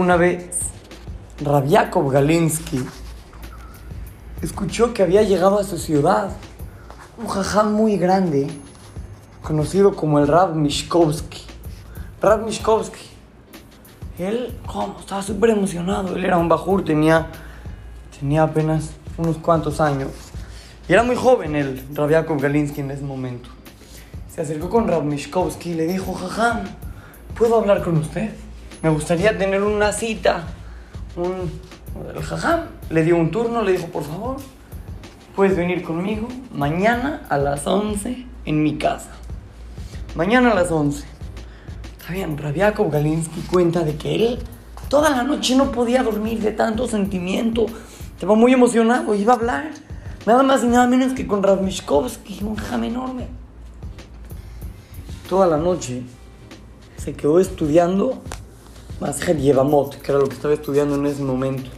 Una vez, Rabiakov Galinsky escuchó que había llegado a su ciudad un jajam muy grande, conocido como el Rab Mishkovsky. Rab Mishkovsky. Él, ¿cómo? Estaba súper emocionado. Él era un bajur, tenía, tenía apenas unos cuantos años. Y era muy joven el Rabiakov Galinsky en ese momento. Se acercó con Rab Mishkovsky y le dijo, jajam, ¿puedo hablar con usted? Me gustaría tener una cita. Un, el jajam le dio un turno, le dijo, por favor, puedes venir conmigo mañana a las 11 en mi casa. Mañana a las 11. Está bien, Rabiakov Galinsky cuenta de que él toda la noche no podía dormir de tanto sentimiento. Estaba muy emocionado, iba a hablar. Nada más y nada menos que con Rav Mishkovsky, un jajam enorme. Toda la noche se quedó estudiando Mashed Yevamot, que era lo que estaba estudiando en ese momento.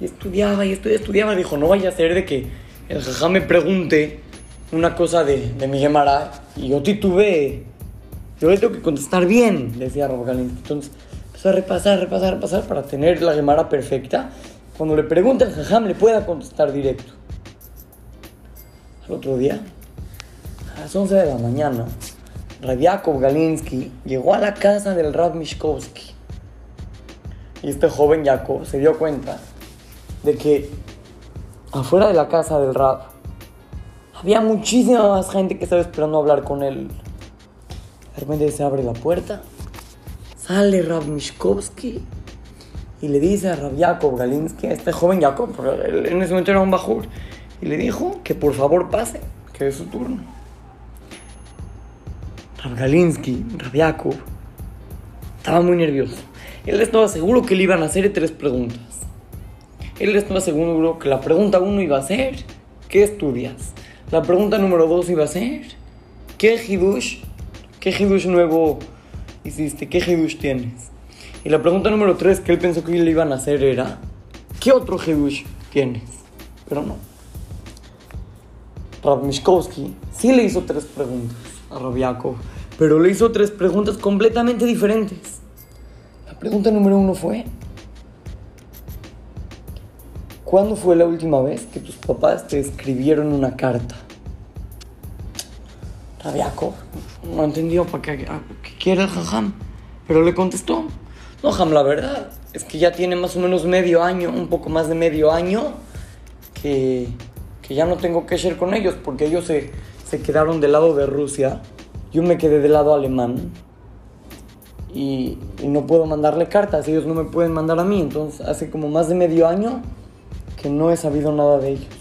Y estudiaba y estudiaba, estudiaba. Dijo, no vaya a ser de que el jajá me pregunte una cosa de, de mi Gemara y yo titubeé. Yo le tengo que contestar bien, decía Galinsky. Entonces empezó a repasar, repasar, repasar para tener la Gemara perfecta. Cuando le pregunte el jajam le pueda contestar directo. Al otro día, a las 11 de la mañana, Rabiakov Galinsky llegó a la casa del Rab Mishkovsky. Y este joven Jacob se dio cuenta de que afuera de la casa del Rab había muchísima más gente que estaba esperando hablar con él. De repente se abre la puerta, sale Rab Mishkovsky y le dice a Rab Jacob Galinsky, a este joven Jacob, porque en ese momento era un bajur, y le dijo que por favor pase, que es su turno. Rab Galinsky, Rab Jacob, estaba muy nervioso. Él estaba seguro que le iban a hacer tres preguntas. Él estaba seguro que la pregunta uno iba a ser, ¿qué estudias? La pregunta número dos iba a ser, ¿qué hidush, qué hidush nuevo hiciste? ¿Qué hidush tienes? Y la pregunta número tres que él pensó que le iban a hacer era, ¿qué otro hidush tienes? Pero no. Rav Mishkovsky sí le hizo tres preguntas a Rav Yaakov, pero le hizo tres preguntas completamente diferentes. Pregunta número uno fue, ¿cuándo fue la última vez que tus papás te escribieron una carta? Yaakov no entendió para qué, qué quiere el jajam, pero le contestó, no, jam, la verdad es que ya tiene más o menos medio año, un poco más de medio año, que, que ya no tengo que ser con ellos, porque ellos se, se quedaron del lado de Rusia, yo me quedé del lado alemán, y, y, no puedo mandarle cartas, ellos no me pueden mandar a mí, entonces hace como más de medio año que no he sabido nada de ellos.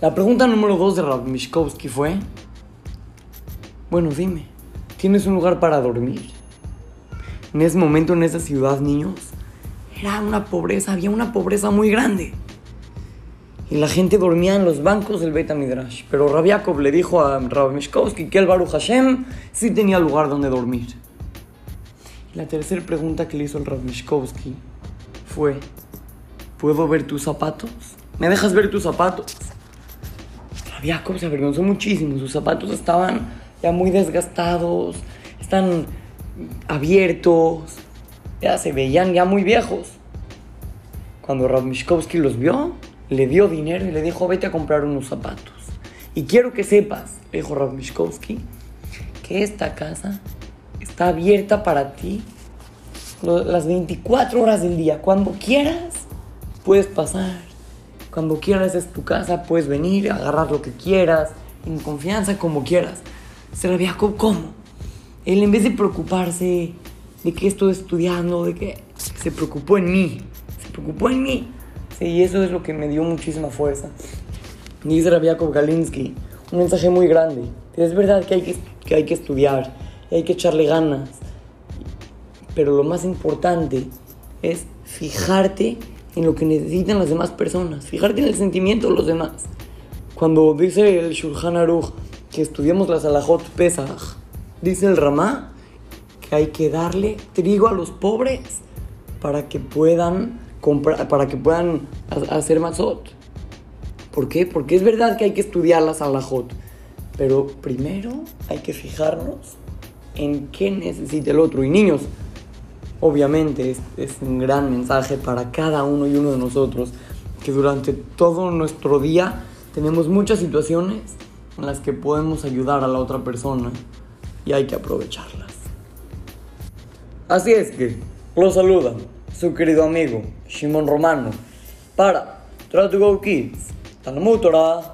La pregunta número dos de Rav Mishkovsky fue, bueno, dime, ¿tienes un lugar para dormir? En ese momento, en esa ciudad, niños, era una pobreza, había una pobreza muy grande. Y la gente dormía en los bancos del Beit Midrash. Pero Rav Yaakov le dijo a Rav Mishkovsky que el Baruch Hashem sí tenía lugar donde dormir. La tercera pregunta que le hizo el Rav Mishkovsky fue, ¿puedo ver tus zapatos? ¿Me dejas ver tus zapatos? Rav Yaakov se avergonzó muchísimo. Sus zapatos estaban ya muy desgastados, están abiertos, ya se veían ya muy viejos. Cuando Rav Mishkovsky los vio, le dio dinero y le dijo, vete a comprar unos zapatos. Y quiero que sepas, le dijo Rav Mishkovsky, que esta casa está abierta para ti las 24 horas del día. Cuando quieras, puedes pasar. Cuando quieras es tu casa, puedes venir, agarrar lo que quieras, en confianza, como quieras. Se Jacob, ¿cómo? Él en vez de preocuparse de que estoy estudiando, de que se preocupó en mí, se preocupó en mí. Sí, y eso es lo que me dio muchísima fuerza. Dice Rabiakov Galinsky, un mensaje muy grande. Es verdad que hay que, que hay que estudiar, hay que echarle ganas, pero lo más importante es fijarte en lo que necesitan las demás personas, fijarte en el sentimiento de los demás. Cuando dice el Shulchan Aruch que estudiamos la Salahot Pesach, dice el Ramá que hay que darle trigo a los pobres para que puedan comprar, para que puedan hacer mazot. ¿Por qué? Porque es verdad que hay que estudiar la Salahot, pero primero hay que fijarnos en qué necesita el otro. Y niños, Obviamente es, un gran mensaje para cada uno y uno de nosotros que durante todo nuestro día tenemos muchas situaciones en las que podemos ayudar a la otra persona y hay que aprovecharlas. Así es que lo saluda su querido amigo Shimon Romano para Try to Go Kids, Talmud Torah,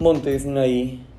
Monte Sinaí.